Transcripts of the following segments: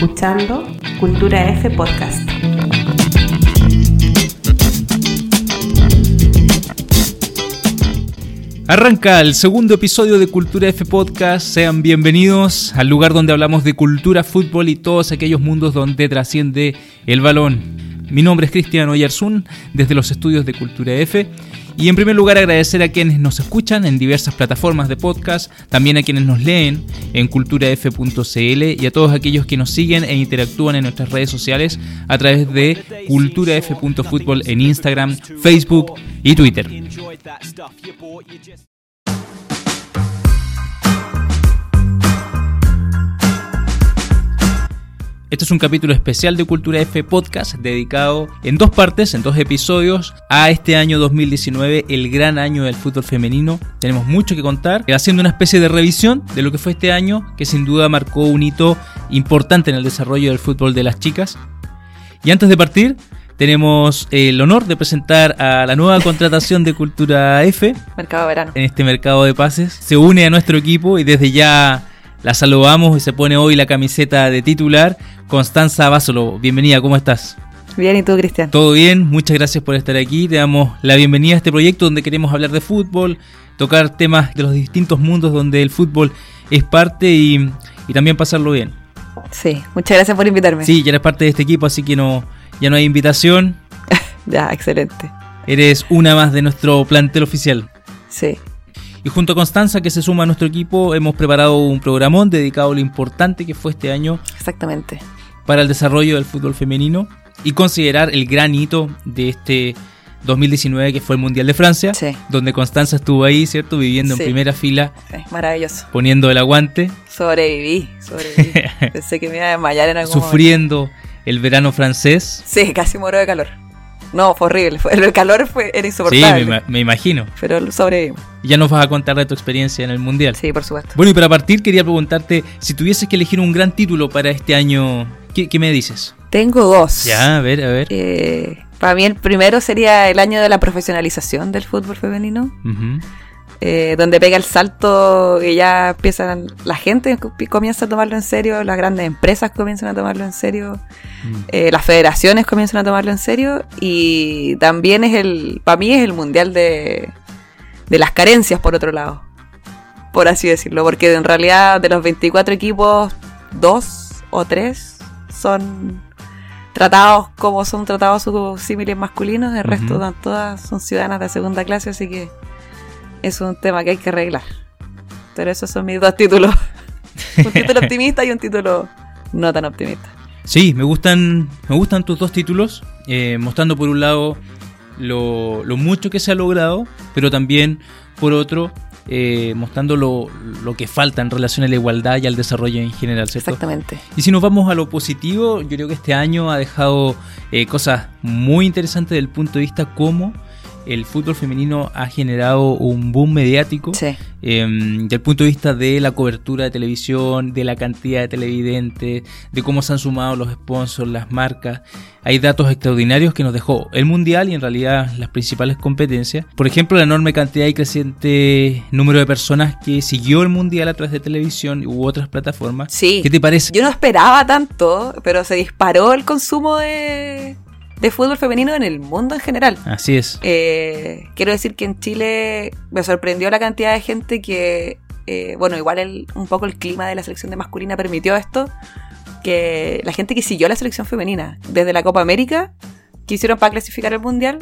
escuchando Cultura F Podcast. Arranca el segundo episodio de Cultura F Podcast. Sean bienvenidos al lugar donde hablamos de cultura, fútbol y todos aquellos mundos donde trasciende el balón. Mi nombre es Cristiano Oyarzún desde los estudios de Cultura F y en primer lugar agradecer a quienes nos escuchan en diversas plataformas de podcast, también a quienes nos leen en culturaf.cl y a todos aquellos que nos siguen e interactúan en nuestras redes sociales a través de culturaf.fútbol en Instagram, Facebook y Twitter. Este es un capítulo especial de Cultura F Podcast dedicado en dos partes, en dos episodios, a este año 2019, el gran año del fútbol femenino. Tenemos mucho que contar, haciendo una especie de revisión de lo que fue este año, que sin duda marcó un hito importante en el desarrollo del fútbol de las chicas. Y antes de partir, tenemos el honor de presentar a la nueva contratación de Cultura F. Mercado verano. En este mercado de pases. Se une a nuestro equipo y desde ya la saludamos y se pone hoy la camiseta de titular. Constanza Básolo, bienvenida, ¿cómo estás? Bien, ¿y tú, Cristian? Todo bien, muchas gracias por estar aquí. Te damos la bienvenida a este proyecto donde queremos hablar de fútbol, tocar temas de los distintos mundos donde el fútbol es parte y, también pasarlo bien. Sí, muchas gracias por invitarme. Sí, ya eres parte de este equipo, así que no, ya no hay invitación. ya, excelente. Eres una más de nuestro plantel oficial. Sí. Y junto a Constanza, que se suma a nuestro equipo, hemos preparado un programón dedicado a lo importante que fue este año. Exactamente para el desarrollo del fútbol femenino y considerar el gran hito de este 2019 que fue el Mundial de Francia, donde Constanza estuvo ahí, ¿cierto? Viviendo en primera fila. maravilloso. Poniendo el aguante. Sobreviví, sobreviví. Pensé que me iba a desmayar en algún Sufriendo el verano francés. Sí, casi muero de calor. No, fue horrible. el calor fue, era insoportable. Sí, me, imagino. Pero sobrevivimos. Ya nos vas a contar de tu experiencia en el Mundial. Sí, por supuesto. Bueno, y para partir quería preguntarte, si tuvieses que elegir un gran título para este año, ¿qué, me dices? Tengo dos. Ya, a ver, a ver. Eh, para mí el primero sería el año de la profesionalización del fútbol femenino. Eh, donde pega el salto y ya empiezan, la gente comienza a tomarlo en serio, las grandes empresas comienzan a tomarlo en serio, mm. eh, las federaciones comienzan a tomarlo en serio y también es el, para mí es el mundial de, de las carencias por otro lado, por así decirlo, porque en realidad de los 24 equipos, dos o tres son tratados como son tratados sus símiles masculinos, el resto todas son ciudadanas de segunda clase, así que es un tema que hay que arreglar. Pero esos son mis dos títulos. un título optimista y un título no tan optimista. Sí, me gustan, me gustan tus dos títulos, eh, mostrando por un lado lo, mucho que se ha logrado, pero también por otro eh, mostrando lo, que falta en relación a la igualdad y al desarrollo en general, ¿cierto? Exactamente. Y si nos vamos a lo positivo, yo creo que este año ha dejado eh, cosas muy interesantes desde el punto de vista como el fútbol femenino ha generado un boom mediático sí. Em, desde el punto de vista de la cobertura de televisión, de la cantidad de televidentes, de cómo se han sumado los sponsors, las marcas. Hay datos extraordinarios que nos dejó el Mundial y en realidad las principales competencias. Por ejemplo, la enorme cantidad y creciente número de personas que siguió el Mundial a través de televisión u otras plataformas. Sí. ¿Qué te parece? Yo no esperaba tanto, pero se disparó el consumo de, de fútbol femenino en el mundo en general. Así es. Eh, quiero decir que en Chile me sorprendió la cantidad de gente que, eh, bueno, igual el, un poco el clima de la selección de masculina permitió esto, que la gente que siguió la selección femenina desde la Copa América, que hicieron para clasificar el Mundial,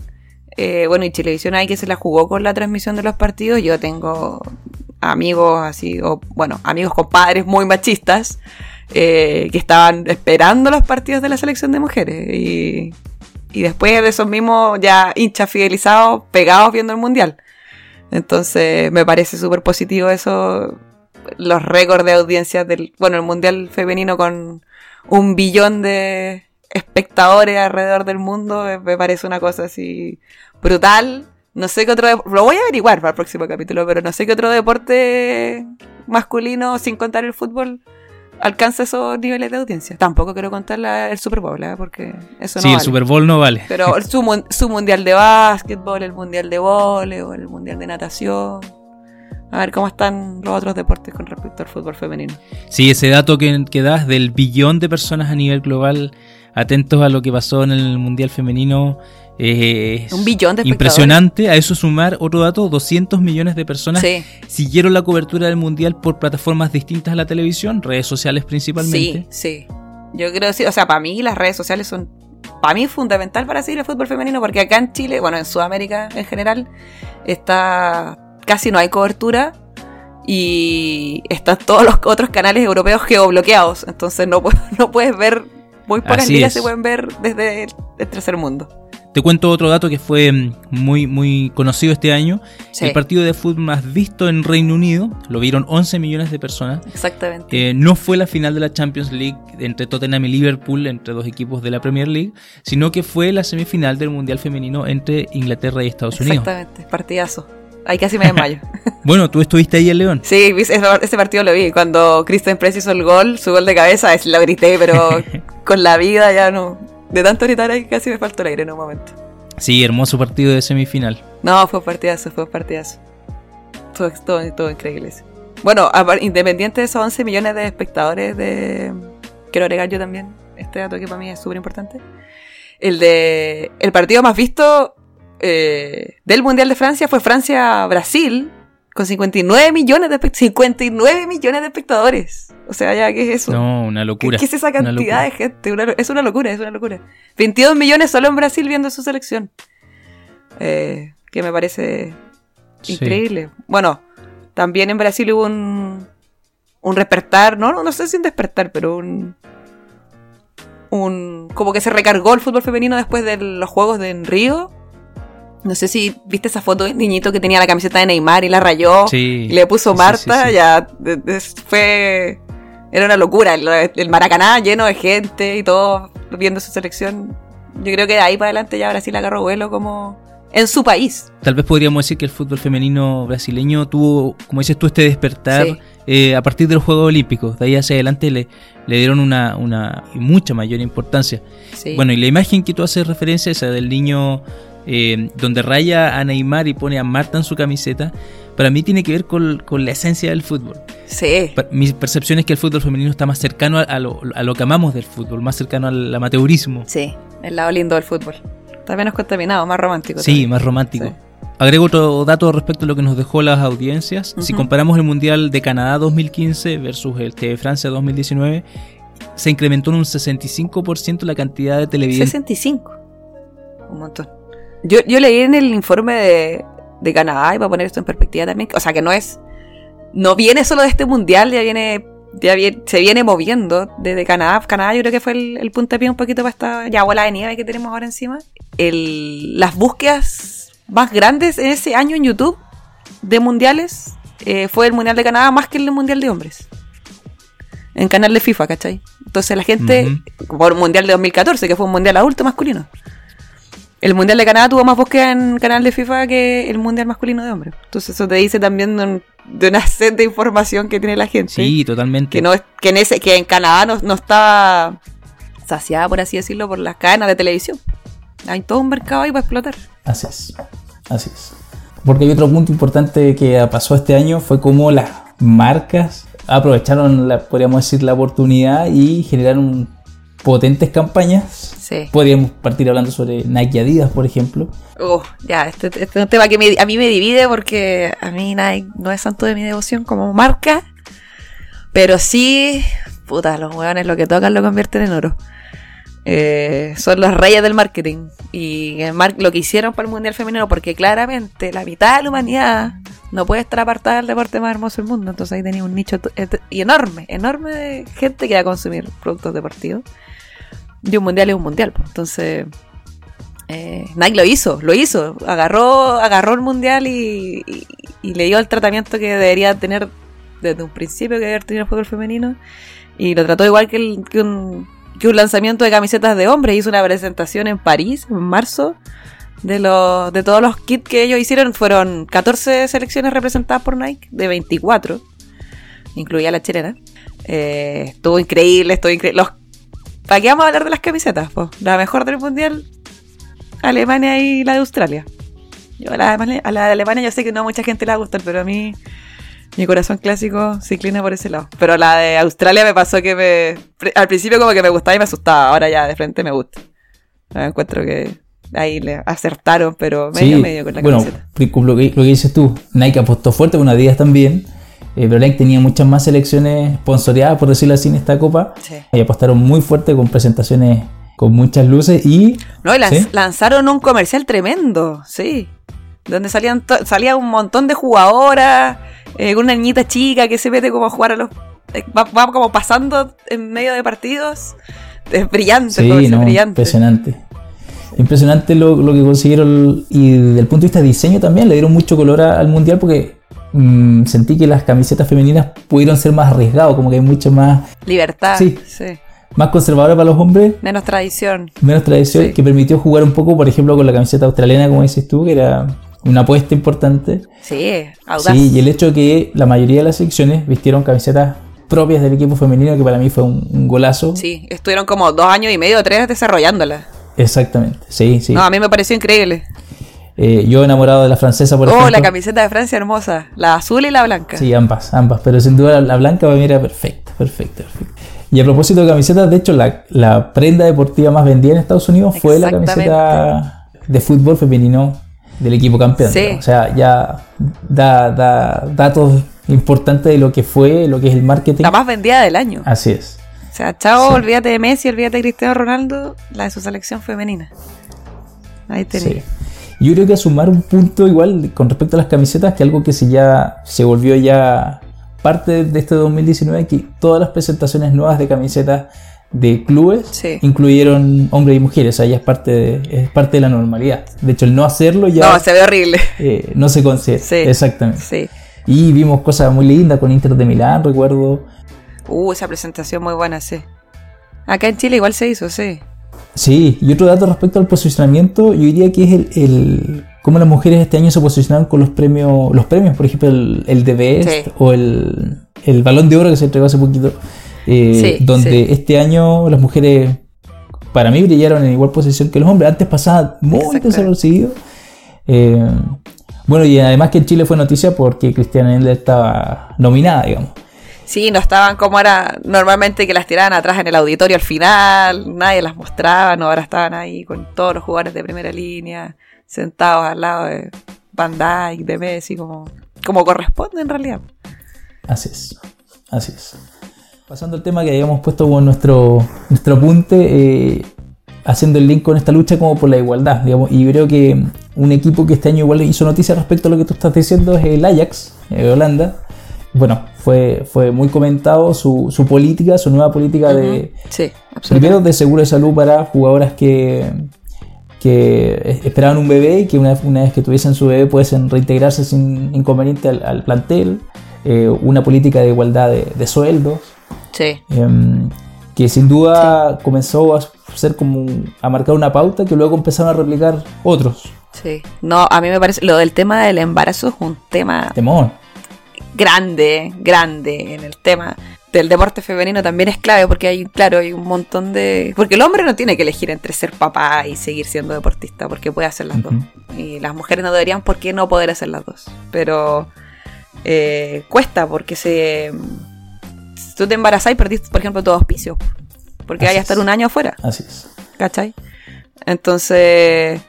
eh, bueno, y Televisión ahí que se la jugó con la transmisión de los partidos, yo tengo amigos así, o bueno, amigos compadres muy machistas, que estaban esperando los partidos de la selección de mujeres y y después de esos mismos ya hinchas fidelizados, pegados viendo el mundial. Entonces me parece súper positivo eso, los récords de audiencias del, bueno, el mundial femenino con un billón de espectadores alrededor del mundo, me parece una cosa así brutal. No sé qué otro, lo voy a averiguar para el próximo capítulo, pero no sé qué otro deporte masculino, sin contar el fútbol, alcanza esos niveles de audiencia. Tampoco quiero contar el Super Bowl, ¿eh? porque eso no Sí, el Super Bowl no vale. Pero su, su mundial de básquetbol, el mundial de voleibol, el mundial de natación. a ver cómo están los otros deportes con respecto al fútbol femenino. Sí, ese dato que, que das del billón de personas a nivel global atentos a lo que pasó en el Mundial Femenino. Un billón de Impresionante. A eso sumar otro dato, 200 millones de personas siguieron la cobertura del Mundial por plataformas distintas a la televisión, redes sociales principalmente. Sí, sí. Yo creo que sí, o sea, para mí las redes sociales son, para mí fundamental para seguir el fútbol femenino, porque acá en Chile, bueno, en Sudamérica en general, está casi no hay cobertura y están todos los otros canales europeos geobloqueados, entonces no, no puedes ver muy pocas ligas se pueden ver desde el tercer mundo. Te cuento otro dato que fue mm, muy, muy conocido este año. El partido de fútbol más visto en Reino Unido, lo vieron 11 millones de personas. Exactamente. Eh, no fue la final de la Champions League entre Tottenham y Liverpool, entre dos equipos de la Premier League, sino que fue la semifinal del Mundial Femenino entre Inglaterra y Estados Unidos. Exactamente, partidazo. Ahí casi me desmayo. bueno, tú estuviste ahí en León. Sí, ese, partido lo vi. Cuando Kristen Press hizo el gol, su gol de cabeza, lo grité, pero con la vida ya no. De tanto gritar ahí casi me faltó el aire en un momento. Sí, hermoso partido de semifinal. No, fue partidazo, fue partidazo. Todo, todo, todo increíble. Bueno, independiente de esos 11 millones de espectadores de... Quiero agregar yo también este dato que para mí es súper importante. El de... El partido más visto eh, del Mundial de Francia fue Francia-Brasil, con 59 millones de 59 millones de espectadores. O sea, ya, ¿qué es eso? No, una locura. ¿Qué, es esa cantidad de gente? es una locura, es una locura. 22 millones solo en Brasil viendo su selección. Eh, que me parece increíble. Bueno, también en Brasil hubo un, un despertar, no, no sé si un despertar, pero un, un como que se recargó el fútbol femenino después de los juegos de en Río no sé si viste esa foto de niñito que tenía la camiseta de Neymar y la rayó y le puso Marta, ya fue era una locura, el, Maracaná lleno de gente y todo viendo su selección. Yo creo que de ahí para adelante ya Brasil agarró vuelo como en su país. Tal vez podríamos decir que el fútbol femenino brasileño tuvo, como dices tú, este despertar eh, a partir de los Juegos Olímpicos. De ahí hacia adelante le, le dieron una, una mucha mayor importancia. Bueno, y la imagen que tú haces referencia, esa del niño eh, donde raya a Neymar y pone a Marta en su camiseta, para mí tiene que ver con, la esencia del fútbol. Sí. Mi percepción es que el fútbol femenino está más cercano a, lo, que amamos del fútbol, más cercano al amateurismo. Sí, el lado lindo del fútbol. Está menos contaminado, más romántico. Sí, más romántico. Agrego otro dato respecto a lo que nos dejó las audiencias. Si comparamos el Mundial de Canadá 2015 versus el de Francia 2019, se incrementó en un 65% la cantidad de televidentes. 65. Un montón. Yo, yo leí en el informe de, de Canadá, y para poner esto en perspectiva también, o sea que no es, no viene solo de este mundial, ya viene, ya se viene moviendo desde Canadá. Canadá yo creo que fue el, el puntapié un poquito para esta ya bola de nieve que tenemos ahora encima. El, las búsquedas más grandes en ese año en YouTube de mundiales eh, fue el mundial de Canadá más que el mundial de hombres. En canal de FIFA, ¿cachai? Entonces la gente, por el mundial de 2014, que fue un mundial adulto masculino. El Mundial de Canadá tuvo más búsqueda en canal de FIFA que el Mundial masculino de hombres. Entonces eso te dice también de, una sed de información que tiene la gente. Sí, totalmente. Que no es, que en ese, que en Canadá no, está saciada, por así decirlo, por las cadenas de televisión. Hay todo un mercado ahí para explotar. Así es. Así es. Porque hay otro punto importante que pasó este año fue cómo las marcas aprovecharon, la, podríamos decir, la oportunidad y generaron potentes campañas. Sí. Podríamos partir hablando sobre Nike Adidas, por ejemplo. Uh, ya, este, este, es un tema que a mí me divide porque a mí Nike no es santo de mi devoción como marca. Pero sí, puta, los hueones lo que tocan lo convierten en oro. Eh, son los reyes del marketing. Y lo que hicieron para el Mundial Femenino, porque claramente la mitad de la humanidad no puede estar apartada del deporte más hermoso del mundo. Entonces ahí tenía un nicho y enorme, enorme de gente que va a consumir productos deportivos. Y un mundial es un mundial. Entonces, eh, Nike lo hizo, lo hizo. Agarró, agarró el mundial y, le dio el tratamiento que debería tener desde un principio que debería tener el fútbol femenino. Y lo trató igual que, un, que un lanzamiento de camisetas de hombre. Hizo una presentación en París en marzo. De, los, de todos los kits que ellos hicieron, fueron 14 selecciones representadas por Nike, de 24, incluía la chilena. Eh, estuvo increíble, estuvo increíble. Los ¿Para qué vamos a hablar de las camisetas? La mejor del mundial, Alemania y la de Australia. Yo a la, de Alemania yo sé que no a mucha gente le va a gustar, pero a mí Mi corazón clásico se inclina por ese lado. Pero la de Australia me pasó que me. Al principio como que me gustaba y me asustaba. Ahora ya de frente me gusta. Me encuentro que ahí le acertaron, pero medio medio con la bueno, Bueno, lo que, lo que dices tú, Nike apostó fuerte, bueno, Adidas también. Eh, pero Nike tenía muchas más selecciones sponsoreadas, por decirlo así, en esta copa. Sí. Y apostaron muy fuerte con presentaciones con muchas luces y... No, y lanzaron un comercial tremendo, sí. Donde salían salía un montón de jugadoras, eh, una niñita chica que se mete como a jugar a los... Eh, va, como pasando en medio de partidos. Es brillante, sí, no, brillante. Impresionante. Impresionante lo, que consiguieron y desde el punto de vista de diseño también le dieron mucho color al mundial porque mm, sentí que las camisetas femeninas pudieron ser más arriesgadas, como que hay mucho más... Libertad. Sí. Más conservadora para los hombres. Menos tradición. Menos tradición, que permitió jugar un poco, por ejemplo, con la camiseta australiana, como dices tú, que era una apuesta importante. Sí, audaz. Sí, y el hecho de que la mayoría de las secciones vistieron camisetas propias del equipo femenino, que para mí fue un, golazo. Sí, estuvieron como dos años y medio o tres desarrollándola. Exactamente, sí, sí. No, a mí me pareció increíble. Eh, yo enamorado de la francesa, por oh, ejemplo. Oh, la camiseta de Francia hermosa. La azul y la blanca. Sí, ambas, ambas. Pero sin duda la, blanca para mí era perfecta, perfecta, perfecta. Y a propósito de camisetas, de hecho, la, la prenda deportiva más vendida en Estados Unidos fue la camiseta de fútbol femenino del equipo campeón. O sea, ya da, da datos importantes de lo que fue, lo que es el marketing. La más vendida del año. Así es. O sea, chao, olvídate de Messi, olvídate de Cristiano Ronaldo, la de su selección femenina. Ahí tenés. Yo creo que a sumar un punto igual con respecto a las camisetas, que algo que se ya se volvió ya parte de este 2019, que todas las presentaciones nuevas de camisetas de clubes incluyeron hombres y mujeres, o sea, ya es parte, de, es parte de la normalidad. De hecho, el no hacerlo ya... No, se ve horrible. Eh, no se considera. Exactamente. Y vimos cosas muy lindas con Inter de Milán, recuerdo. Uh, esa presentación muy buena, sí. Acá en Chile igual se hizo, sí. Sí, y otro dato respecto al posicionamiento, yo diría que es el, el cómo las mujeres este año se posicionaron con los premios, los premios, por ejemplo, el, el o el, el balón de oro que se entregó hace poquito. Eh, donde este año las mujeres, para mí, brillaron en igual posición que los hombres. Antes pasaba muy desapercibido. Eh, bueno, y además que en Chile fue noticia porque Cristiana Endler estaba nominada, digamos. Sí, no estaban como era normalmente que las tiraban atrás en el auditorio al final, nadie las mostraba, no, ahora estaban ahí con todos los jugadores de primera línea, sentados al lado de Van Dyke, de Messi, como, como corresponde en realidad. Así es, así es. Pasando al tema que habíamos puesto como nuestro, nuestro apunte, eh, haciendo el link con esta lucha como por la igualdad, digamos, y creo que un equipo que este año igual hizo noticia respecto a lo que tú estás diciendo es el Ajax de Holanda. Bueno, fue, fue muy comentado su, su política, su nueva política de, primero de seguro de salud para jugadoras que, que esperaban un bebé y que una, una vez que tuviesen su bebé pudiesen reintegrarse sin inconveniente al, plantel, eh, una política de igualdad de, de sueldos, Sí. Em, que sin duda comenzó a ser como a marcar una pauta que luego empezaron a replicar otros. Sí. No, a mí me parece, lo del tema del embarazo es un tema... Temón. Grande, grande en el tema del deporte femenino también es clave porque hay, claro, hay un montón de... Porque el hombre no tiene que elegir entre ser papá y seguir siendo deportista, porque puede hacer las dos. Y las mujeres no deberían, ¿por qué no poder hacer las dos? Pero eh, cuesta porque se tú te embarazás y perdiste, por ejemplo, tu auspicio. Porque vaya a estar un año afuera. Así es. ¿Cachai? Entonces,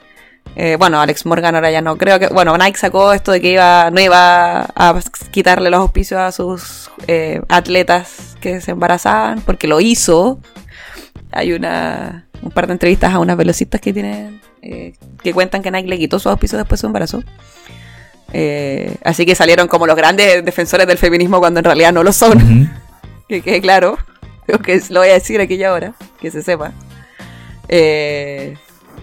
eh, bueno, Alex Morgan ahora ya no creo que. Bueno, Nike sacó esto de que iba no iba a quitarle los auspicios a sus eh, atletas que se embarazaban, porque lo hizo. Hay una un par de entrevistas a unas velocistas que tienen eh, que cuentan que Nike le quitó sus auspicios después de su embarazo. así que salieron como los grandes defensores del feminismo cuando en realidad no lo son que quede claro, creo que lo voy a decir aquí ya ahora, que se sepa. Eh,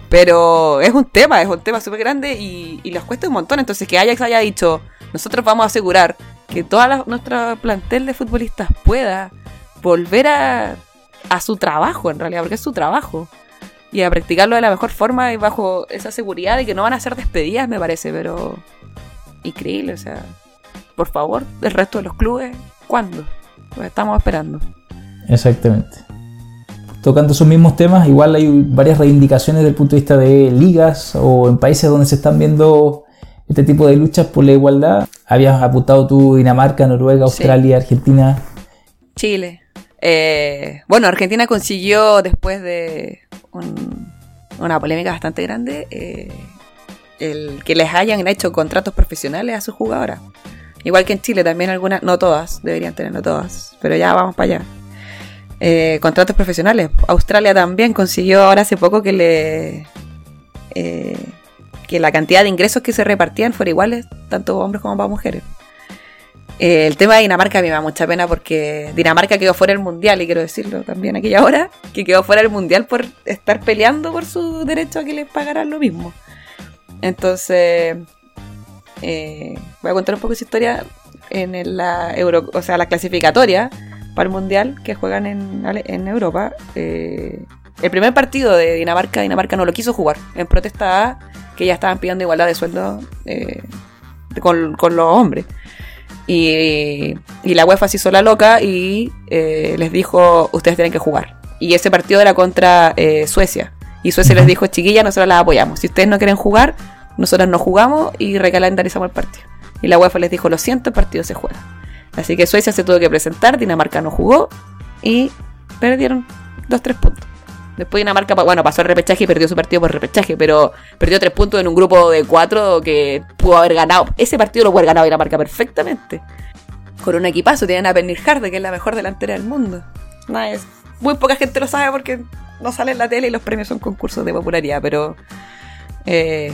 pero es un tema, es un tema súper grande y, y les cuesta un montón. Entonces, que Ajax haya dicho, nosotros vamos a asegurar que toda nuestra plantel de futbolistas pueda volver a, a su trabajo, en realidad, porque es su trabajo. Y a practicarlo de la mejor forma y bajo esa seguridad de que no van a ser despedidas, me parece, pero increíble, o sea, por favor, el resto de los clubes, ¿cuándo? Pues estamos esperando. Exactamente. Tocando esos mismos temas, igual hay varias reivindicaciones desde el punto de vista de ligas o en países donde se están viendo este tipo de luchas por la igualdad. Habías apuntado tú Dinamarca, Noruega, Australia, Argentina. Chile. Eh, bueno, Argentina consiguió después de una polémica bastante grande eh, el que les hayan hecho contratos profesionales a sus jugadoras. Igual que en Chile también algunas, no todas, deberían tenerlo todas, pero ya vamos para allá. Eh, contratos profesionales. Australia también consiguió ahora hace poco que le que la cantidad de ingresos que se repartían fuera iguales, tanto hombres como para mujeres. Eh, el tema de Dinamarca me da mucha pena porque Dinamarca quedó fuera del mundial, y quiero decirlo también aquella hora, que quedó fuera del mundial por estar peleando por su derecho a que les pagaran lo mismo. Entonces, eh, voy a contar un poco esa historia en la Euro, o sea, la clasificatoria para el mundial que juegan en, Europa. Eh, el primer partido de Dinamarca, Dinamarca no lo quiso jugar en protesta a que ya estaban pidiendo igualdad de sueldo con, con los hombres. Y, la UEFA se hizo la loca y eh, les dijo, ustedes tienen que jugar. Y ese partido era contra eh, Suecia. Y Suecia les dijo, chiquilla, nosotros las apoyamos. Si ustedes no quieren jugar, nosotros no jugamos y recalendarizamos el partido. Y la UEFA les dijo, lo siento, el partido se juega. Así que Suecia se tuvo que presentar, Dinamarca no jugó y perdieron 2-3 puntos. Después Dinamarca, bueno, pasó el repechaje y perdió su partido por repechaje, pero perdió tres puntos en un grupo de cuatro que pudo haber ganado. Ese partido lo pudo haber ganado Dinamarca perfectamente. Con un equipazo, tienen a Harde, que es la mejor delantera del mundo. es, muy poca gente lo sabe porque no sale en la tele y los premios son concursos de popularidad, pero... Eh,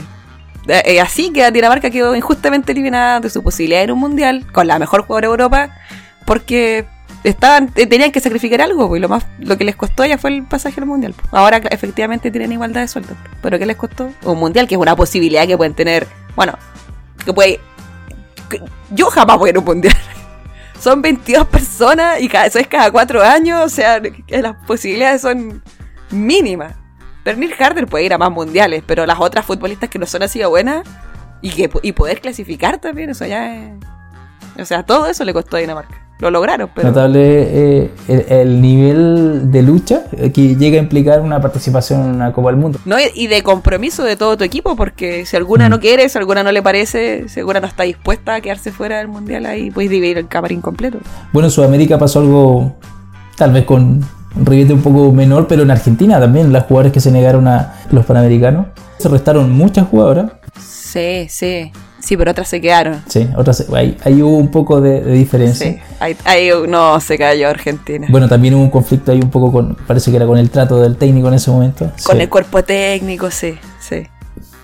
eh, así que Dinamarca quedó injustamente eliminada de su posibilidad de ir a un mundial con la mejor jugadora de Europa porque estaban eh, tenían que sacrificar algo, pues, y lo más lo que les costó ya fue el pasaje al mundial. Pues. Ahora efectivamente tienen igualdad de sueldo, pero ¿qué les costó? Un mundial que es una posibilidad que pueden tener, bueno, que puede yo jamás voy a un mundial. Son 22 personas y cada, eso es cada 4 años, o sea, las posibilidades son mínimas. Bernil Harder puede ir a más mundiales, pero las otras futbolistas que no son así de buenas y que y poder clasificar también, eso ya es o sea, todo eso le costó a Dinamarca lo lograron. Pero... Notable eh, el, nivel de lucha que llega a implicar una participación en una Copa del Mundo. No, y de compromiso de todo tu equipo, porque si alguna no mm. quiere, si alguna no le parece, si alguna no está dispuesta a quedarse fuera del Mundial, ahí puedes dividir el camarín completo. Bueno, en Sudamérica pasó algo tal vez con ribete un poco menor, pero en Argentina también las jugadoras que se negaron a los Panamericanos, se restaron muchas jugadoras. Sí, sí. Sí, pero otras se quedaron. Sí, otras ahí, hubo un poco de, diferencia. Sí, ahí, no se cayó Argentina. Bueno, también hubo un conflicto ahí un poco con, parece que era con el trato del técnico en ese momento. Con el cuerpo técnico, sí, sí.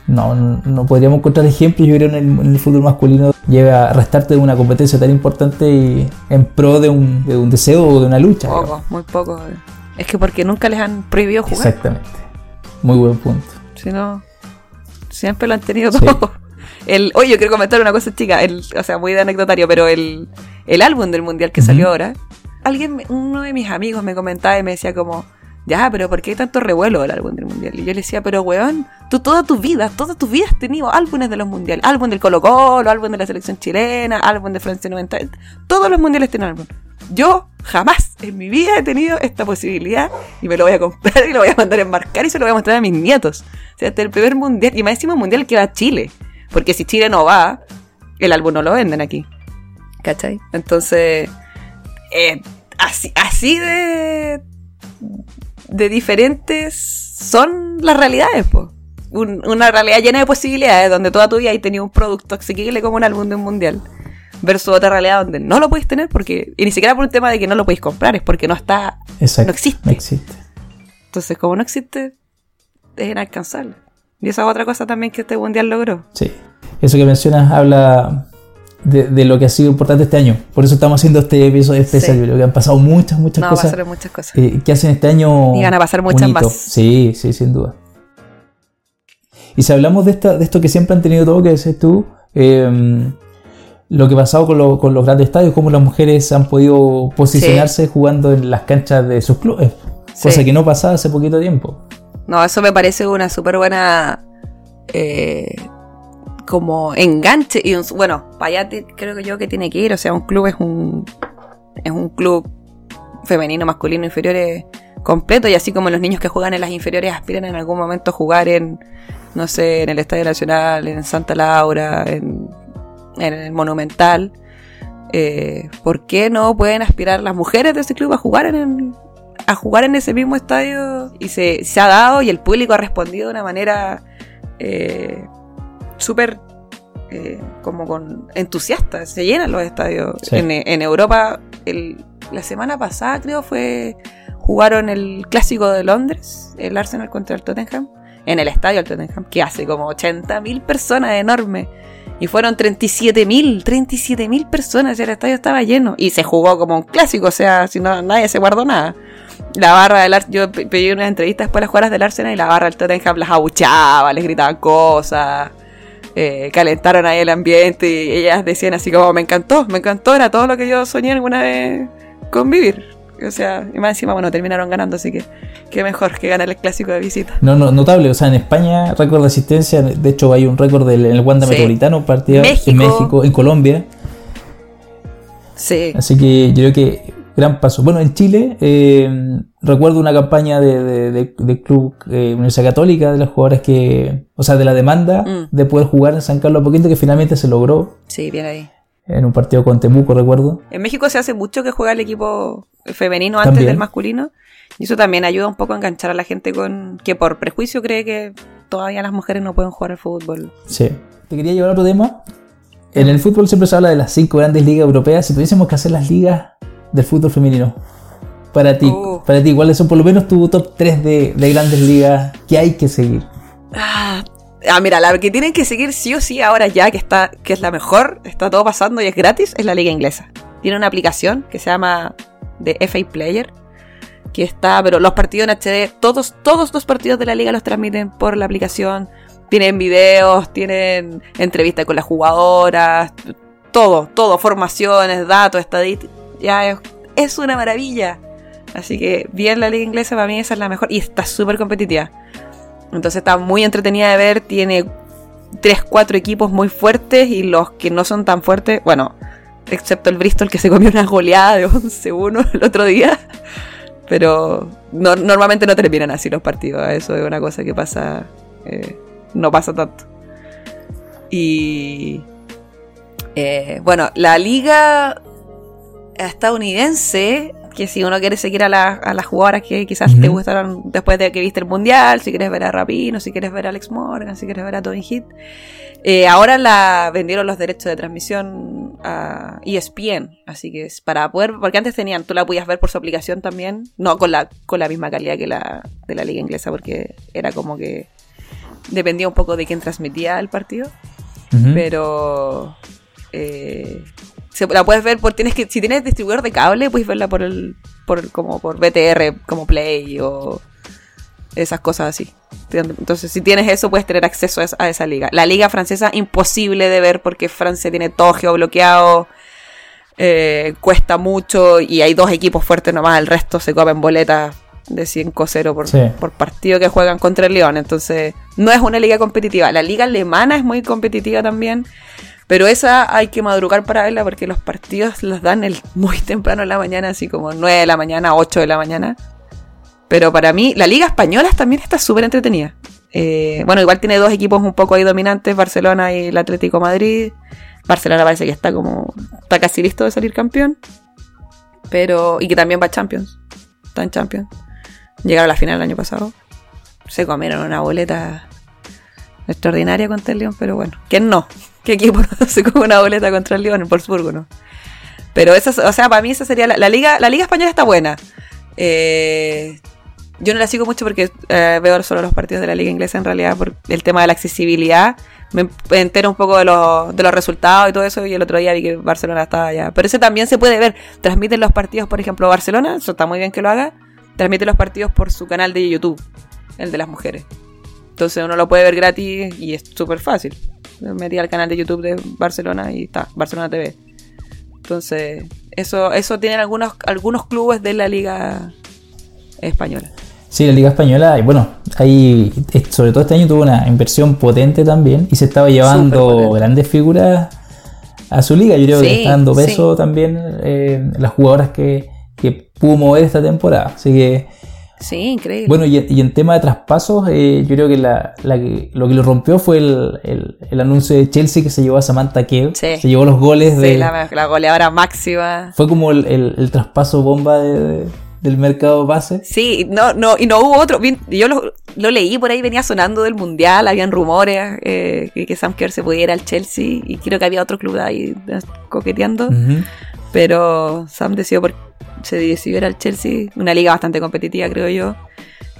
No, no, podríamos encontrar ejemplos, yo creo, en el, fútbol masculino llega a restarte de una competencia tan importante y en pro de un, de un deseo o de una lucha. Poco, muy poco. Es que porque nunca les han prohibido jugar. Exactamente. Muy buen punto. Si no, siempre lo han tenido todo. El, oye, yo quiero comentar una cosa chica, el, o sea, muy de anecdotario, pero el, el álbum del mundial que salió ahora, alguien, uno de mis amigos me comentaba y me decía como, ya, pero ¿por qué hay tanto revuelo del álbum del mundial? Y yo le decía, pero weón, tú toda tu vida, toda tu vida has tenido álbumes de los mundiales, álbum del Colo Colo, álbum de la selección chilena, álbum de Francia 90, todos los mundiales tienen álbum. Yo jamás en mi vida he tenido esta posibilidad y me lo voy a comprar y lo voy a mandar a enmarcar y se lo voy a mostrar a mis nietos. O sea, hasta el primer mundial, y más mundial que va a Chile. Porque si Chile no va, el álbum no lo venden aquí. ¿Cachai? Entonces, eh, así, así de, de diferentes son las realidades, pues. una realidad llena de posibilidades, donde toda tu vida hay tenido un producto asequible como un álbum de un mundial. Versus otra realidad donde no lo podéis tener porque. Y ni siquiera por un tema de que no lo podéis comprar, es porque no está. no existe. No existe. Entonces, como no existe, es inalcanzable. Y esa es otra cosa también que este mundial logró. Sí. Eso que mencionas habla de, lo que ha sido importante este año. Por eso estamos haciendo este episodio especial. Yo creo que han pasado muchas, muchas no, cosas. No, muchas cosas. Eh, que hacen este año. Y van a pasar muchas más. Sí, sí, sin duda. Y si hablamos de, esta, de esto que siempre han tenido todo, que dices tú, em, lo que ha pasado con, con, los grandes estadios, cómo las mujeres han podido posicionarse jugando en las canchas de sus clubes, cosa que no pasaba hace poquito tiempo. No, eso me parece una súper buena eh, como enganche y bueno, para allá creo que yo que tiene que ir, o sea, un club es un es un club femenino, masculino, inferiores completo y así como los niños que juegan en las inferiores aspiran en algún momento a jugar en, no sé, en el Estadio Nacional, en Santa Laura, en, el Monumental, eh, ¿por qué no pueden aspirar las mujeres de ese club a jugar en a jugar en ese mismo estadio? Y se, se ha dado y el público ha respondido de una manera eh, súper eh, como con entusiasta, se llenan los estadios. Sí. En, en Europa, el- la semana pasada creo fue, jugaron el clásico de Londres, el Arsenal contra el Tottenham, en el estadio del Tottenham, que hace como 80.000 personas, enorme. Y fueron 37.000, 37.000 personas y el estadio estaba lleno. Y se jugó como un clásico, o sea, si no, nadie se guardó nada. La barra del Arsenal, yo pe- pedí unas entrevistas después de las jugadas del Arsenal y la barra del Tottenham las abuchaba, les gritaban cosas, eh, calentaron ahí el ambiente y ellas decían así como, me encantó, me encantó, era todo lo que yo soñé alguna vez con vivir. O sea, y más encima, bueno, terminaron ganando, así que qué mejor que ganar el clásico de visita. No, no, notable, o sea, en España, récord de asistencia, de hecho hay un récord del en el Wanda Sí. Metropolitano, partido México. en México, en Colombia, Sí, así que yo creo que gran paso. Bueno, en Chile, eh, recuerdo una campaña de, de, de- de Club eh, Universidad Católica de los jugadores que, o sea, de la demanda Mm. de poder jugar en San Carlos Poquito, que finalmente se logró sí, bien ahí. en un partido con Temuco, recuerdo. En México se hace mucho que juega el equipo femenino antes También. del masculino. Y eso también ayuda un poco a enganchar a la gente con que por prejuicio cree que todavía las mujeres no pueden jugar al fútbol. Sí. Te quería llevar a otro tema. En el fútbol siempre se habla de las cinco grandes ligas europeas. Si tuviésemos que hacer las ligas del fútbol femenino, para ti, Uh. para ti, ¿cuáles son por lo menos tu top 3 de, de grandes ligas que hay que seguir? Ah, ah, mira, la que tienen que seguir sí o sí ahora ya, que está, que es la mejor, está todo pasando y es gratis, es la liga inglesa. Tiene una aplicación que se llama The FA Player, que está, pero los partidos en HD, todos, todos los partidos de la liga los transmiten por la aplicación. Tienen videos, tienen entrevistas con las jugadoras, todo, todo, formaciones, datos, estadísticas. Ya es, es una maravilla. Así que bien la liga inglesa, para mí esa es la mejor y está súper competitiva. Entonces está muy entretenida de ver, tiene 3, 4 equipos muy fuertes y los que no son tan fuertes, bueno, excepto el Bristol que se comió una goleada de 11-1 el otro día. Pero no- normalmente no terminan así los partidos, eso es una cosa que pasa, eh, no pasa tanto. Y eh, bueno, la liga estadounidense, que si uno quiere seguir a, la- a las jugadoras que quizás te gustaron después de que viste el mundial, si quieres ver a Rapino, si quieres ver a Alex Morgan, si quieres ver a Tobin Heath, eh, ahora la vendieron los derechos de transmisión a ESPN, así que es para poder, porque antes tenían, tú la podías ver por su aplicación también, no con la, con la misma calidad que la de la liga inglesa, porque era como que dependía un poco de quién transmitía el partido pero eh, se, la puedes ver por tienes que si tienes distribuidor de cable puedes verla por el por el- como por BTR como Play o esas cosas así entonces si tienes eso puedes tener acceso a esa, a esa liga la liga francesa imposible de ver porque Francia tiene todo geobloqueado eh, cuesta mucho y hay dos equipos fuertes nomás el resto se comen boletas de 5-0 por, Sí. por partido que juegan contra el León. Entonces, no es una liga competitiva. La liga alemana es muy competitiva también. Pero esa hay que madrugar para verla porque los partidos los dan el, muy temprano en la mañana, así como 9 de la mañana, 8 de la mañana. Pero para mí, la liga española también está súper entretenida. Eh, bueno, igual tiene dos equipos un poco ahí dominantes, Barcelona y el Atlético Madrid. Barcelona parece que está como, está casi listo de salir campeón. Pero, y que también va a Champions. Está en Champions. Llegaron a la final el año pasado. Se comieron una boleta extraordinaria contra el León, pero bueno, ¿quién no? ¿Qué equipo se come una boleta contra el León? El Wolfsburgo, ¿no? Pero esa, o sea, para mí esa sería la, la liga. La liga española está buena. Eh, yo no la sigo mucho porque eh, veo solo los partidos de la liga inglesa en realidad por el tema de la accesibilidad. Me entero un poco de los, de los resultados y todo eso y el otro día vi que Barcelona estaba allá. Pero ese también se puede ver. Transmiten los partidos, por ejemplo, Barcelona, eso está muy bien que lo haga. Transmite los partidos por su canal de YouTube, el de las mujeres. Entonces uno lo puede ver gratis y es súper fácil. Me metí al canal de YouTube de Barcelona y está, Barcelona TV. Entonces, eso, eso tienen algunos, algunos clubes de la liga española. Sí, la Liga Española, y bueno, ahí, eh, sobre todo este año tuvo una inversión potente también y se estaba llevando grandes figuras a su liga. Yo creo que Sí, está dando peso sí. también eh, las jugadoras que, que pudo mover esta temporada. Así que Sí, increíble. Bueno, y, en tema de traspasos, eh, yo creo que, la, lo que lo rompió fue el, anuncio de Chelsea que se llevó a Samantha Kev. Se llevó los goles sí, de. La, la, goleadora máxima. Fue como el, traspaso bomba del mercado base. Sí, no, no, y no hubo otro. Yo lo, leí por ahí, venía sonando del mundial, habían rumores eh, que, Sam Kerr se pudiera al Chelsea y creo que había otro club ahí coqueteando. Pero Sam decidió por se decidió al Chelsea, una liga bastante competitiva creo yo.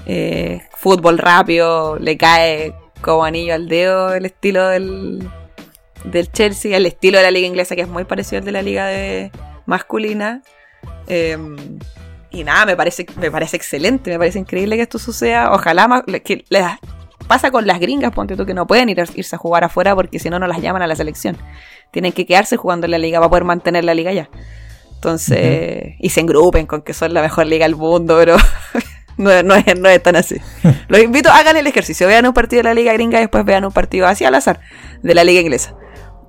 Eh, fútbol rápido, le cae como anillo al dedo el estilo del, del Chelsea, el estilo de la liga inglesa que es muy parecido al de la liga de masculina. Em, y nada, me parece, me parece excelente, me parece increíble que esto suceda. Ojalá que pasa con las gringas, ponte tú que no pueden ir, irse a jugar afuera porque si no, no las llaman a la selección. Tienen que quedarse jugando en la liga para poder mantener la liga ya. Entonces, y se engrupen con que son la mejor liga del mundo, pero no, es, no es tan así. Los invito, hagan el ejercicio, vean un partido de la liga gringa y después vean un partido así al azar de la liga inglesa.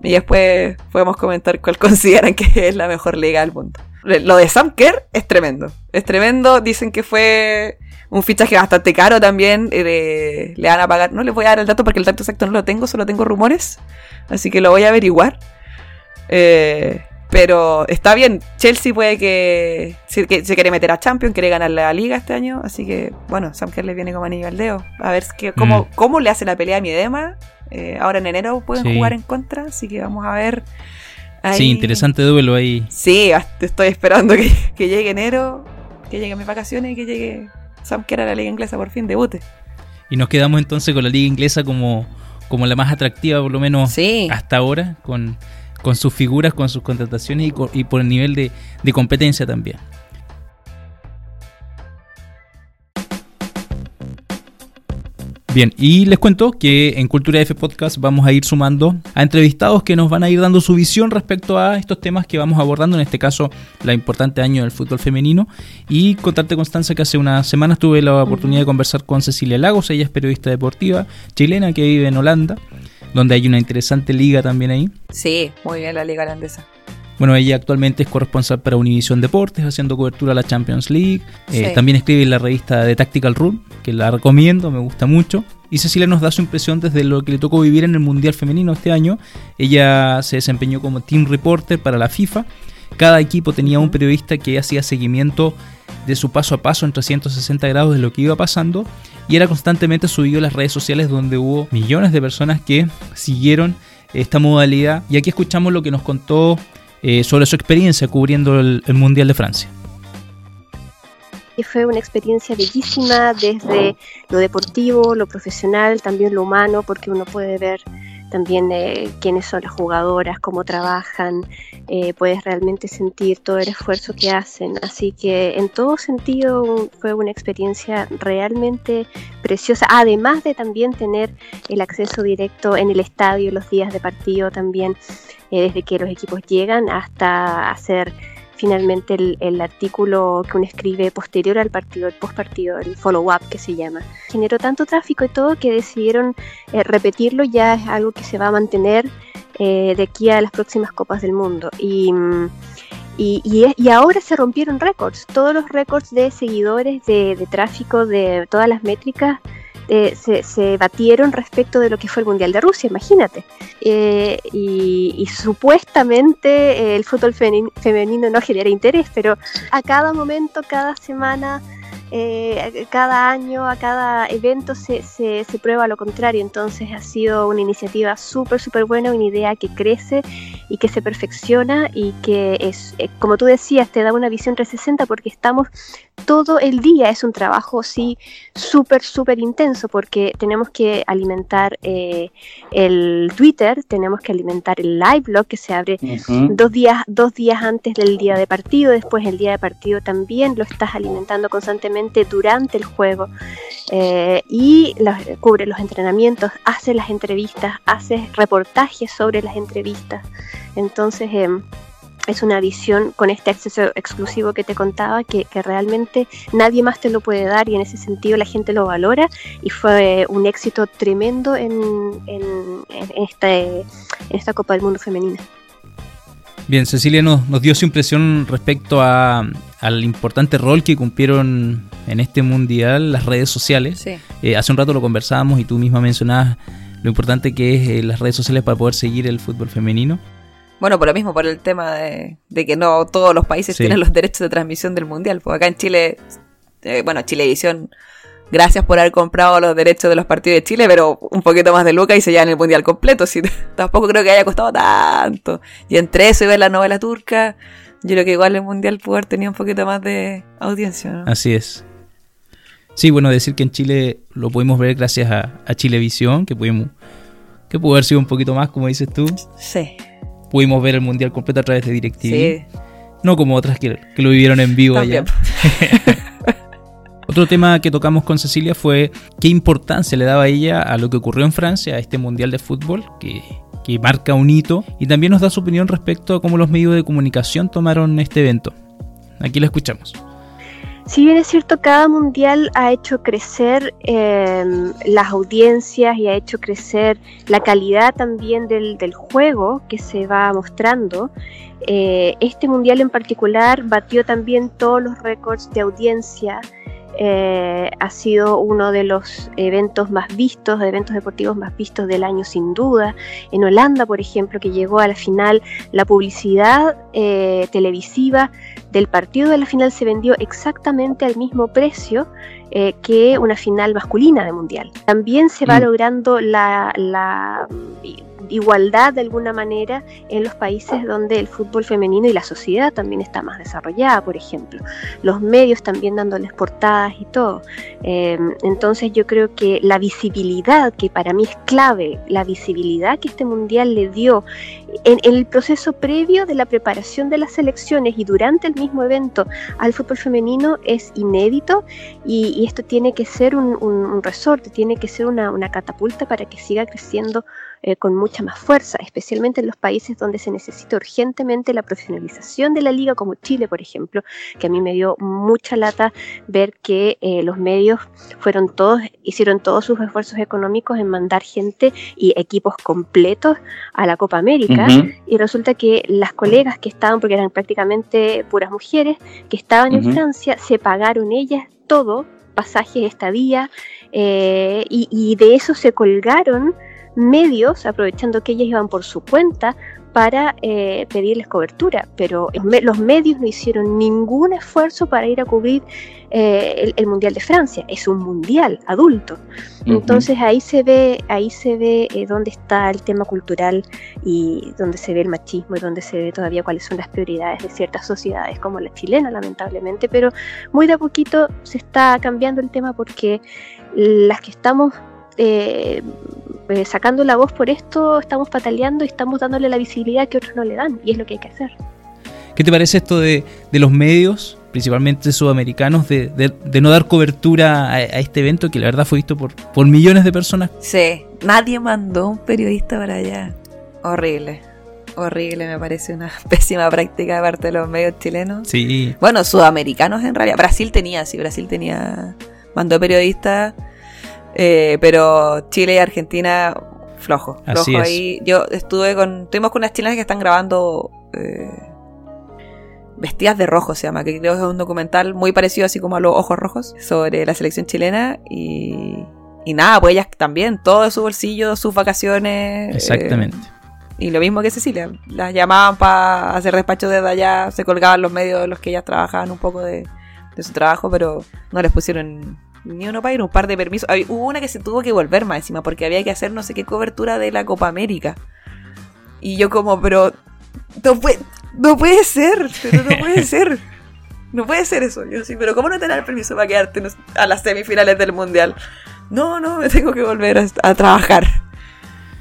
Y después podemos comentar cuál consideran que es la mejor liga del mundo. Lo de Sam Kerr es tremendo. Es tremendo. Dicen que fue un fichaje bastante caro también. Eh, le van a pagar. No les voy a dar el dato porque el dato exacto no lo tengo, solo tengo rumores. Así que lo voy a averiguar. Eh, pero está bien, Chelsea puede que, se quiere meter a Champions, quiere ganar la liga este año, así que bueno, Sam Kerr le viene como anillo al dedo. A ver que, cómo, mm. cómo le hace la pelea a Miedema. Eh, ahora en enero pueden jugar en contra, así que vamos a ver. Sí, interesante duelo ahí. Sí, estoy esperando que, llegue enero, que llegue mis vacaciones y que llegue Sam Kerr a la liga inglesa por fin, debute. Y nos quedamos entonces con la liga inglesa como, como la más atractiva, por lo menos hasta ahora, con con sus figuras, con sus contrataciones y, por el nivel de, de competencia también. Bien, y les cuento que en Cultura F Podcast vamos a ir sumando a entrevistados que nos van a ir dando su visión respecto a estos temas que vamos abordando, en este caso la importante año del fútbol femenino. Y contarte, Constanza, que hace unas semanas tuve la oportunidad de conversar con Cecilia Lagos, ella es periodista deportiva chilena que vive en Holanda donde hay una interesante liga también ahí. Sí, muy bien la liga holandesa. Bueno, ella actualmente es corresponsal para Univision Deportes, haciendo cobertura a la Champions League. Eh, también escribe en la revista de Tactical Room, que la recomiendo, me gusta mucho. Y Cecilia nos da su impresión desde lo que le tocó vivir en el Mundial Femenino este año. Ella se desempeñó como team reporter para la FIFA. Cada equipo tenía un periodista que hacía seguimiento de su paso a paso en 360 grados de lo que iba pasando y era constantemente subido a las redes sociales donde hubo millones de personas que siguieron esta modalidad y aquí escuchamos lo que nos contó eh, sobre su experiencia cubriendo el, el Mundial de Francia. Fue una experiencia bellísima desde lo deportivo, lo profesional, también lo humano, porque uno puede ver también eh, quiénes son las jugadoras, cómo trabajan, eh, puedes realmente sentir todo el esfuerzo que hacen. Así que en todo sentido fue una experiencia realmente preciosa, además de también tener el acceso directo en el estadio los días de partido también, eh, desde que los equipos llegan hasta hacer finalmente el, artículo que uno escribe posterior al partido, el post partido, el follow-up que se llama. Generó tanto tráfico y todo que decidieron eh, repetirlo, ya es algo que se va a mantener eh, de aquí a las próximas Copas del Mundo. Y, y, ahora se rompieron récords, todos los récords de seguidores, de tráfico, de todas las métricas eh, se, batieron respecto de lo que fue el Mundial de Rusia, imagínate. Eh, y, supuestamente eh, el fútbol femenino no genera interés, pero a cada momento, cada semana eh, cada año, a cada evento se, se, prueba lo contrario. Entonces ha sido una iniciativa súper, súper buena, una idea que crece y que se perfecciona y que es, eh, como tú decías, te da una visión 360 porque estamos todo el día, es un trabajo, sí, súper, súper intenso porque tenemos que alimentar eh, el Twitter, tenemos que alimentar el live blog que se abre dos, días, dos días antes del día de partido, después el día de partido también lo estás alimentando constantemente durante el juego eh, y cubre los entrenamientos, hace las entrevistas, hace reportajes sobre las entrevistas. Entonces em, es una visión con este acceso exclusivo que te contaba que, realmente nadie más te lo puede dar y en ese sentido la gente lo valora y fue un éxito tremendo en, en, este, en esta Copa del Mundo femenina. Bien, Cecilia nos, dio su impresión respecto a, al importante rol que cumplieron en este mundial las redes sociales. Sí. Eh, hace un rato lo conversábamos y tú misma mencionabas lo importante que es eh, las redes sociales para poder seguir el fútbol femenino. Bueno, por lo mismo, por el tema de, de que no todos los países Sí. tienen los derechos de transmisión del mundial. Porque acá en Chile, eh, bueno, Chilevisión, gracias por haber comprado los derechos de los partidos de Chile, pero un poquito más de lucas y se llevan el mundial completo. Si, tampoco creo que haya costado tanto. Y entre eso y ver la novela turca, yo creo que igual el mundial pudo haber tenido un poquito más de audiencia. ¿no? Así es. Sí, bueno, decir que en Chile lo pudimos ver gracias a, a Chilevisión, que pudimos, que pudo haber sido un poquito más, como dices tú. Sí, Pudimos ver el mundial completo a través de DirecTV. sí, No como otras que, que lo vivieron en vivo allá. también. Otro tema que tocamos con Cecilia fue qué importancia le daba ella a lo que ocurrió en Francia, a este mundial de fútbol, que, que marca un hito, y también nos da su opinión respecto a cómo los medios de comunicación tomaron este evento. Aquí la escuchamos. Si bien es cierto, cada mundial ha hecho crecer eh, las audiencias y ha hecho crecer la calidad también del, del juego que se va mostrando, eh, este mundial en particular batió también todos los récords de audiencia. Eh, ha sido uno de los eventos más vistos, de eventos deportivos más vistos del año sin duda. En Holanda, por ejemplo, que llegó a la final, la publicidad eh, televisiva del partido de la final se vendió exactamente al mismo precio eh, que una final masculina de mundial. También se va Mm. logrando la, igualdad de alguna manera en los países donde el fútbol femenino y la sociedad también está más desarrollada, por ejemplo. Los medios también dándoles portadas y todo. Eh, entonces yo creo que la visibilidad, que para mí es clave, la visibilidad que este mundial le dio en, el proceso previo de la preparación de las selecciones y durante el mismo evento al fútbol femenino es inédito y, esto tiene que ser un, un- resorte, tiene que ser una catapulta para que siga creciendo eh, con mucha más fuerza, especialmente en los países donde se necesita urgentemente la profesionalización de la liga, como Chile, por ejemplo, que a mí me dio mucha lata ver que eh, los medios fueron todos, hicieron todos sus esfuerzos económicos en mandar gente y equipos completos a la Copa América. Y resulta que las colegas que estaban, porque eran prácticamente puras mujeres, que estaban en Francia, se pagaron ellas todo, pasajes, estadía, eh, y, y de eso se colgaron medios, aprovechando que ellas iban por su cuenta, para eh, pedirles cobertura, pero los medios no hicieron ningún esfuerzo para ir a cubrir eh, el, el Mundial de Francia. Es un mundial adulto. Entonces ahí se ve, ahí se ve eh, dónde está el tema cultural y dónde se ve el machismo y dónde se ve todavía cuáles son las prioridades de ciertas sociedades como la chilena, lamentablemente, pero muy de a poquito se está cambiando el tema porque las que estamos eh, eh, sacando la voz por esto, estamos pataleando y estamos dándole la visibilidad que otros no le dan, y es lo que hay que hacer. ¿Qué te parece esto de, de los medios, principalmente sudamericanos, de, de- de no dar cobertura a, a este evento que la verdad fue visto por, por millones de personas? Sí, nadie mandó un periodista para allá. Horrible. Horrible, me parece una pésima práctica de parte de los medios chilenos. Sí, Bueno, sudamericanos en realidad. Brasil tenía, sí, Brasil tenía. Mandó periodistas. Eh, pero Chile y Argentina, flojo. Flojo Así es. ahí. Yo estuve con. Estuvimos con unas chilenas que están grabando. eh, Vestidas de rojo se llama, que creo que es un documental muy parecido así como a los ojos rojos sobre la selección chilena y, y nada, pues ellas también, todo de su bolsillo, sus vacaciones. eh, exactamente. y lo mismo que Cecilia, las llamaban para hacer despacho desde allá, se colgaban los medios de los que ellas trabajaban un poco de, de su trabajo, pero no les pusieron ni uno para ir, un par de permisos. Había- Hubo una que se tuvo que volver más encima porque había que hacer no sé qué cobertura de la Copa América. Y yo como, pero no puede, no puede ser, pero no puede ser. No puede ser eso. Yo sí, pero ¿cómo no te dan el permiso para quedarte a las semifinales del Mundial? No, no, me tengo que volver a, a trabajar.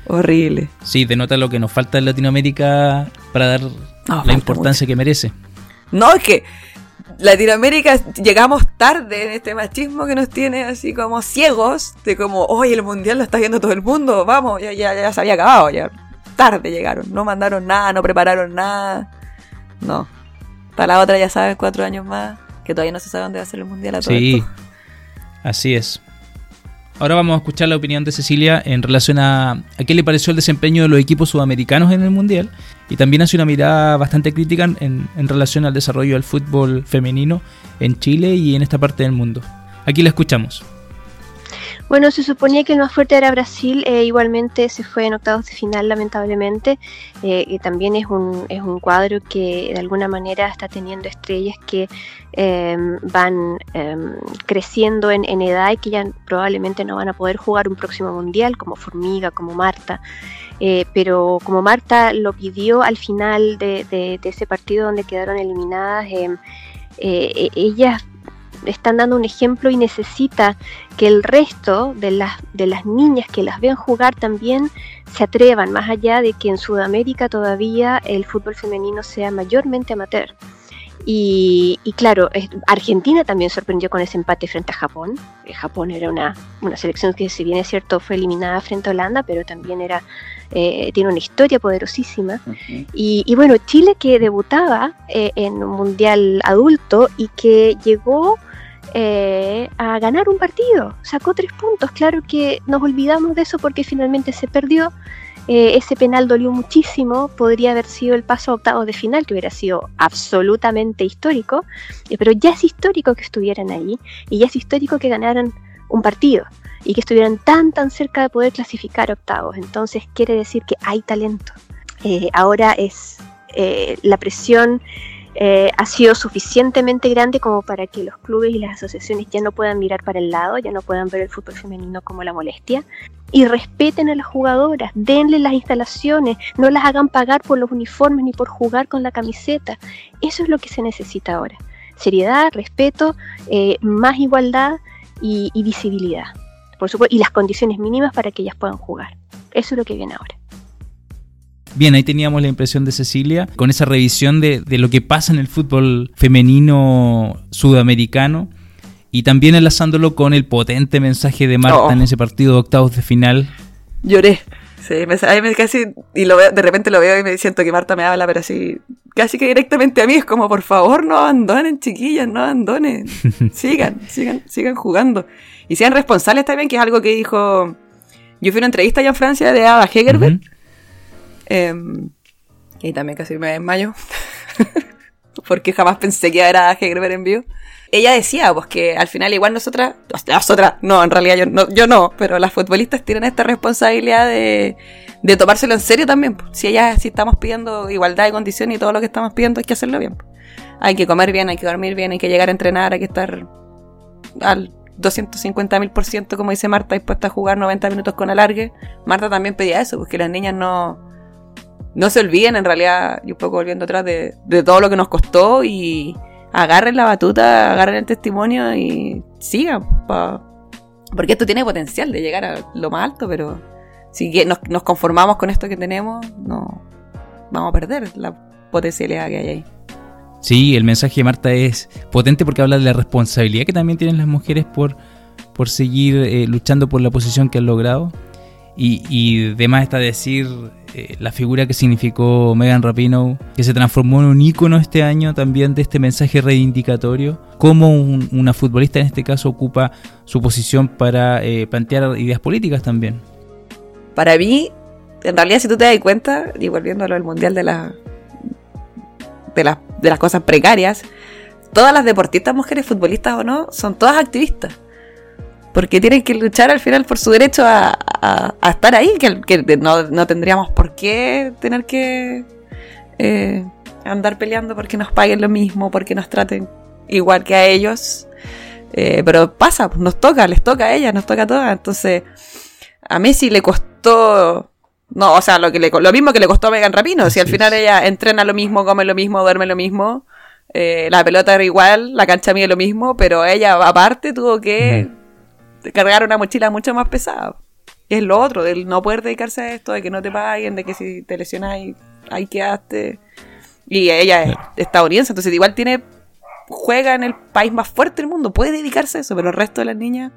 Horrible. Sí, denota lo que nos falta en Latinoamérica para dar la importancia que merece. No, es que Latinoamérica llegamos tarde en este machismo que nos tiene así como ciegos, de como, hoy el mundial lo está viendo todo el mundo, vamos, ya, ya, ya se había acabado, ya tarde llegaron, no mandaron nada, no prepararon nada, no. Para la otra ya sabes, cuatro años más, que todavía no se sabe dónde va a ser el mundial a todo Sí, esto. así es. Ahora vamos a escuchar la opinión de Cecilia en relación a, a qué le pareció el desempeño de los equipos sudamericanos en el Mundial y también hace una mirada bastante crítica en, relación al desarrollo del fútbol femenino en Chile y en esta parte del mundo. Aquí la escuchamos. Bueno, se suponía que el más fuerte era Brasil, eh, igualmente se fue en octavos de final lamentablemente, eh, y también es un, es un cuadro que de alguna manera está teniendo estrellas que em, van em, creciendo en, edad y que ya probablemente no van a poder jugar un próximo mundial, como Formiga, como Marta. Eh, pero como Marta lo pidió al final de, de ese partido donde quedaron eliminadas, em, ellas están dando un ejemplo y necesita que el resto de las, de las niñas que las ven jugar también se atrevan, más allá de que en Sudamérica todavía el fútbol femenino sea mayormente amateur. Y, claro, Argentina también sorprendió con ese empate frente a Japón. Eh, Japón era una, selección que, si bien es cierto, fue eliminada frente a Holanda, pero también era eh, tiene una historia poderosísima. y, bueno, Chile que debutaba eh, en un mundial adulto y que llegó eh, a ganar un partido. Sacó tres puntos. Claro que nos olvidamos de eso porque finalmente se perdió. Eh, ese penal dolió muchísimo. Podría haber sido el paso a octavos de final, que hubiera sido absolutamente histórico. Eh, pero ya es histórico que estuvieran ahí y ya es histórico que ganaran un partido y que estuvieran tan tan cerca de poder clasificar octavos. Entonces quiere decir que hay talento. ahora es la presión eh, ha sido suficientemente grande como para que los clubes y las asociaciones ya no puedan mirar para el lado, ya no puedan ver el fútbol femenino como la molestia y respeten a las jugadoras, denle las instalaciones, no las hagan pagar por los uniformes ni por jugar con la camiseta. Eso es lo que se necesita ahora. Seriedad, respeto, eh, más igualdad y, y visibilidad. Por supuesto, y las condiciones mínimas para que ellas puedan jugar. Eso es lo que viene ahora. Bien, ahí teníamos la impresión de Cecilia con esa revisión de, lo que pasa en el fútbol femenino sudamericano y también enlazándolo con el potente mensaje de Marta oh. en ese partido de octavos de final. Lloré. Sí, me, casi, y lo veo, de repente lo veo y me siento que Marta me habla, pero así, casi que directamente a mí, es como, por favor, no abandonen, chiquillas, no abandonen, sigan, sigan, sigan jugando. Y sean responsables también, que es algo que dijo, yo fui a una entrevista allá en Francia de Ada Hegerbert, Em, y también casi me desmayo. porque jamás pensé que era Hegerberg en vivo. Ella decía, pues que al final igual nosotras, nosotras, no, en realidad yo no, yo no, pero las futbolistas tienen esta responsabilidad de, de tomárselo en serio también. Pues. Si ellas, si estamos pidiendo igualdad de condiciones y todo lo que estamos pidiendo, hay que hacerlo bien. Pues. Hay que comer bien, hay que dormir bien, hay que llegar a entrenar, hay que estar al 250 mil por ciento, como dice Marta, dispuesta a jugar 90 minutos con alargue. Marta también pedía eso, porque las niñas no, no se olviden en realidad, y un poco volviendo atrás, de, todo lo que nos costó y agarren la batuta, agarren el testimonio y sigan. porque esto tiene potencial de llegar a lo más alto, pero si nos, nos conformamos con esto que tenemos, no vamos a perder la potencialidad que hay ahí. Sí, el mensaje de Marta es potente porque habla de la responsabilidad que también tienen las mujeres por, por seguir eh, luchando por la posición que han logrado. Y, y demás está decir eh, la figura que significó Megan Rapinoe, que se transformó en un ícono este año también de este mensaje reivindicatorio, cómo una futbolista en este caso ocupa su posición para eh, plantear ideas políticas también. Para mí, en realidad si tú te das cuenta, y volviendo a lo del Mundial de, la, de, de las cosas precarias, todas las deportistas mujeres futbolistas o no, son todas activistas porque tienen que luchar al final por su derecho a, estar ahí, que, no, tendríamos por qué tener que eh, andar peleando porque nos paguen lo mismo, porque nos traten igual que a ellos. Eh, pero pasa, pues, nos toca, les toca a ellas, nos toca a todas. Entonces, a Messi le costó. No, o sea, lo, que le, lo mismo que le costó a Megan Rapino. Si al final ella entrena lo mismo, come lo mismo, duerme lo mismo. Eh, la pelota era igual, la cancha mide lo mismo, pero ella aparte tuvo que cargar una mochila mucho más pesada. Es lo otro, del no poder dedicarse a esto, de que no te paguen, de que si te lesionas ahí quedaste. Y ella es estadounidense, entonces igual tiene juega en el país más fuerte del mundo, puede dedicarse a eso, pero el resto de las niñas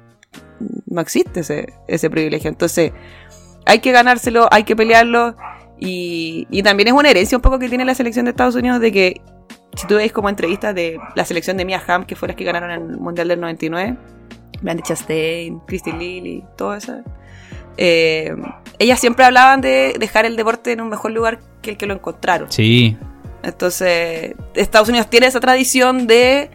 no existe ese, ese privilegio. Entonces hay que ganárselo, hay que pelearlo. Y, y también es una herencia un poco que tiene la selección de Estados Unidos de que, si tú veis como entrevistas de la selección de Mia Hamm, que fue las que ganaron el Mundial del 99, Brandy Chastain, Christy Lilly, todo eso. Eh, ellas siempre hablaban de dejar el deporte en un mejor lugar que el que lo encontraron. Sí. Entonces, Estados Unidos tiene esa tradición de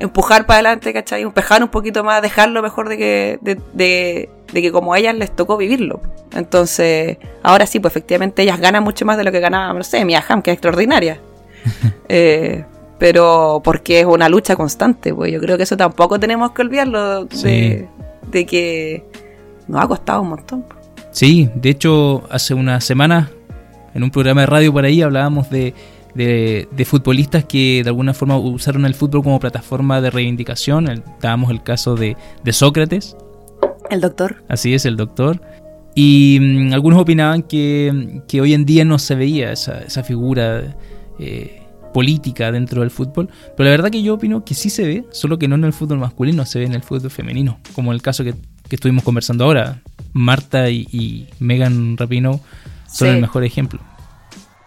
empujar para adelante, ¿cachai? Empujar un poquito más, dejarlo mejor de que, de, de, de que como a ellas les tocó vivirlo. Entonces, ahora sí, pues efectivamente ellas ganan mucho más de lo que ganaba, no sé, Mia Ham, que es extraordinaria. eh, pero porque es una lucha constante, pues yo creo que eso tampoco tenemos que olvidarlo de, Sí. de que nos ha costado un montón. pues. Sí, de hecho, hace unas semanas, en un programa de radio por ahí, hablábamos de, de, de futbolistas que de alguna forma usaron el fútbol como plataforma de reivindicación. El- dábamos el caso de, de Sócrates, El doctor. así es, el doctor. Y mm, algunos opinaban que, que hoy en día no se veía esa, esa figura eh, política dentro del fútbol. Pero la verdad que yo opino que sí se ve, solo que no en el fútbol masculino, se ve en el fútbol femenino. Como el caso que, que estuvimos conversando ahora. Marta y, y Megan Rapinoe son Sí. el mejor ejemplo.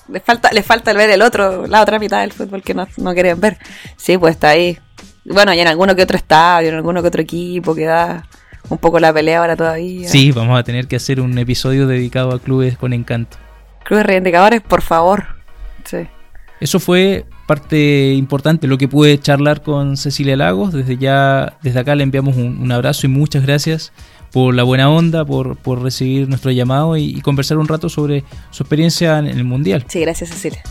Le falta, le falta ver el otro, la otra mitad del fútbol que no, no quieren ver. Sí, pues está ahí. Bueno, y en alguno que otro estadio, en alguno que otro equipo que da un poco la pelea ahora todavía. Sí, vamos a tener que hacer un episodio dedicado a clubes con encanto. Clubes reivindicadores, por favor. Sí. Eso fue parte importante, lo que pude charlar con Cecilia Lagos. Desde ya, desde acá le enviamos un, un abrazo y muchas gracias por la buena onda, por, por recibir nuestro llamado y, y conversar un rato sobre su experiencia en el Mundial. Sí, gracias Cecilia.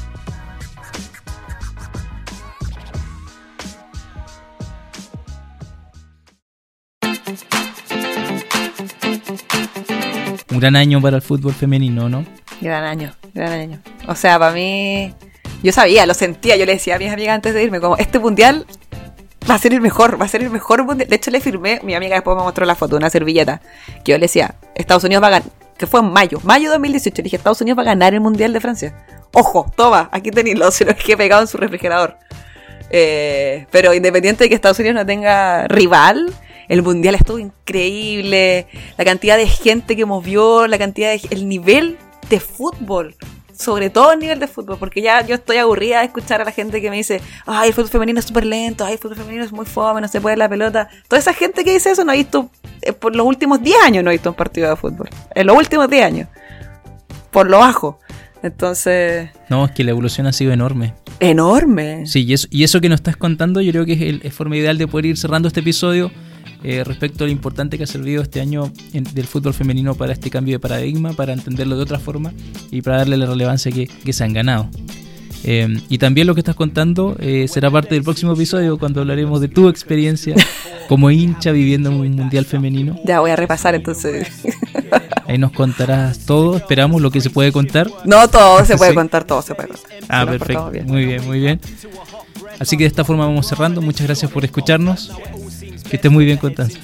Un gran año para el fútbol femenino, ¿no? Gran año, gran año. O sea, para mí, yo sabía, lo sentía, yo le decía a mis amigas antes de irme, como, este mundial va a ser el mejor, va a ser el mejor mundial. De hecho, le firmé, mi amiga después me mostró la foto, una servilleta, que yo le decía, Estados Unidos va a ganar, que fue en mayo, mayo de 2018, le dije, Estados Unidos va a ganar el mundial de Francia. Ojo, toma, aquí tenéislo, se lo que pegado en su refrigerador. Eh, pero independiente de que Estados Unidos no tenga rival, el mundial estuvo increíble. La cantidad de gente que movió, la cantidad de, el nivel de fútbol. Sobre todo el nivel de fútbol, porque ya yo estoy aburrida de escuchar a la gente que me dice, ay, el fútbol femenino es súper lento, ay, el fútbol femenino es muy fome, no se puede la pelota. Toda esa gente que dice eso no ha visto, eh, por los últimos 10 años no ha visto un partido de fútbol. En los últimos 10 años. Por lo bajo. Entonces, No, es que la evolución ha sido enorme. enorme. Sí, y eso, y eso que nos estás contando, yo creo que es, el- es forma ideal de poder ir cerrando este episodio eh, respecto a lo importante que ha servido este año en- del fútbol femenino para este cambio de paradigma, para entenderlo de otra forma y para darle la relevancia que, que se han ganado. Eh, y también lo que estás contando eh, será parte del próximo episodio cuando hablaremos de tu experiencia como hincha viviendo en un mundial femenino. Ya voy a repasar entonces. Ahí nos contarás todo, esperamos lo que se puede contar. No, todo se puede Sí. contar, todo se puede contar. Ah, perfecto. bien. Muy bien, muy bien. Así que de esta forma vamos cerrando. Muchas gracias por escucharnos. Que estés muy bien, Constanza.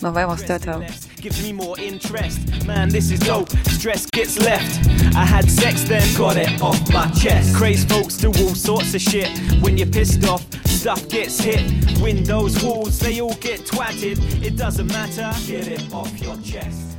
Nos vemos, chao, chao. Gives me more interest. Man, this is dope. Stress gets left. I had sex then, got it off my chest. Crazed folks do all sorts of shit. When you're pissed off, stuff gets hit. Windows, walls, they all get twatted. It doesn't matter. Get it off your chest.